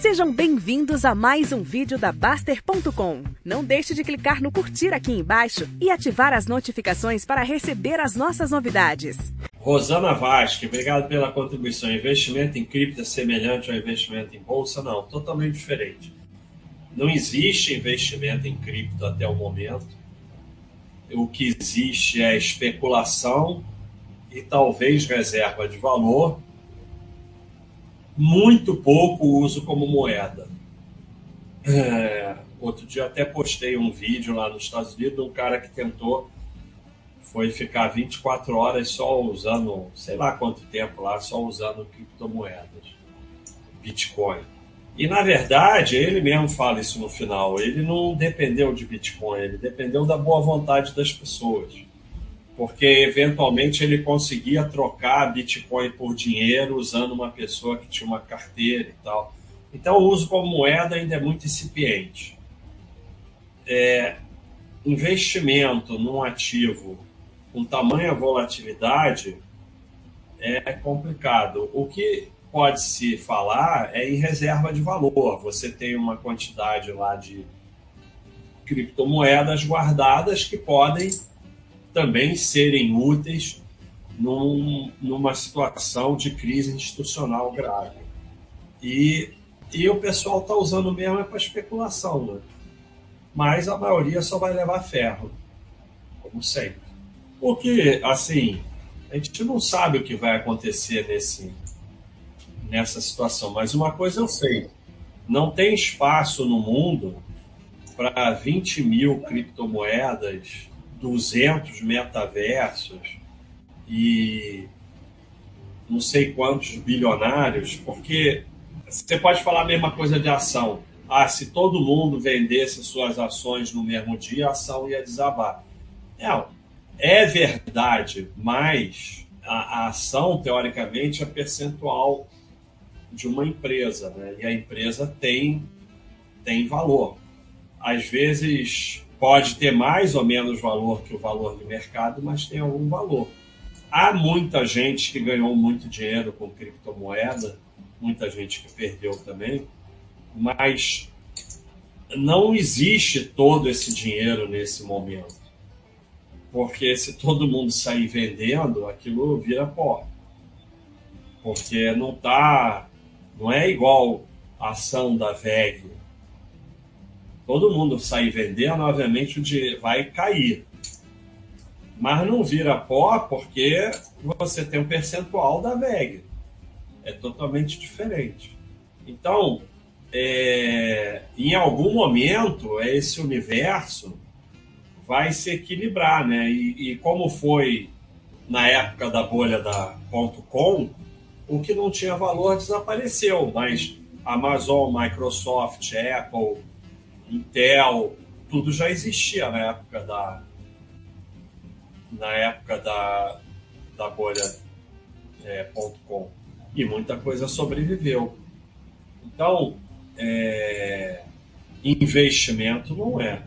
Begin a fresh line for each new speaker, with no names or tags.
Sejam bem-vindos a mais um vídeo da Baster.com. Não deixe de clicar no curtir aqui embaixo e ativar as notificações para receber as nossas novidades.
Rosana Vasque, obrigado pela contribuição. Investimento em cripto é semelhante ao investimento em bolsa? Não, totalmente diferente. Não existe investimento em cripto até o momento. O que existe é especulação e talvez reserva de valor muito pouco uso como moeda. É, outro dia até postei um vídeo lá nos Estados Unidos de um cara que tentou foi ficar 24 horas só usando, sei lá quanto tempo lá, só usando criptomoedas, Bitcoin. E na verdade, ele mesmo fala isso no final, ele não dependeu de Bitcoin, ele dependeu da boa vontade das pessoas porque eventualmente ele conseguia trocar Bitcoin por dinheiro usando uma pessoa que tinha uma carteira e tal. Então o uso como moeda ainda é muito incipiente. É, investimento num ativo com tamanha volatilidade é complicado. O que pode se falar é em reserva de valor. Você tem uma quantidade lá de criptomoedas guardadas que podem também serem úteis num, numa situação de crise institucional grave. E, e o pessoal está usando mesmo é para especulação, né? mas a maioria só vai levar ferro, como sempre. Porque, assim, a gente não sabe o que vai acontecer nesse, nessa situação, mas uma coisa eu sei: não tem espaço no mundo para 20 mil criptomoedas 200 metaversos e não sei quantos bilionários, porque você pode falar a mesma coisa de ação. Ah, se todo mundo vendesse suas ações no mesmo dia, a ação ia desabar. Não, é verdade, mas a, a ação, teoricamente, é percentual de uma empresa, né? E a empresa tem, tem valor. Às vezes pode ter mais ou menos valor que o valor de mercado, mas tem algum valor. Há muita gente que ganhou muito dinheiro com criptomoeda, muita gente que perdeu também, mas não existe todo esse dinheiro nesse momento. Porque se todo mundo sair vendendo, aquilo vira pó. Porque não tá, não é igual a ação da VEG, todo mundo sair vendendo, obviamente o dinheiro vai cair. Mas não vira pó porque você tem um percentual da VEG. É totalmente diferente. Então, é, em algum momento, esse universo vai se equilibrar, né? E, e como foi na época da bolha da .com, o que não tinha valor desapareceu, mas Amazon, Microsoft, Apple, Intel, tudo já existia na época da na época da, da bolha é, .com e muita coisa sobreviveu. Então, é, investimento não é.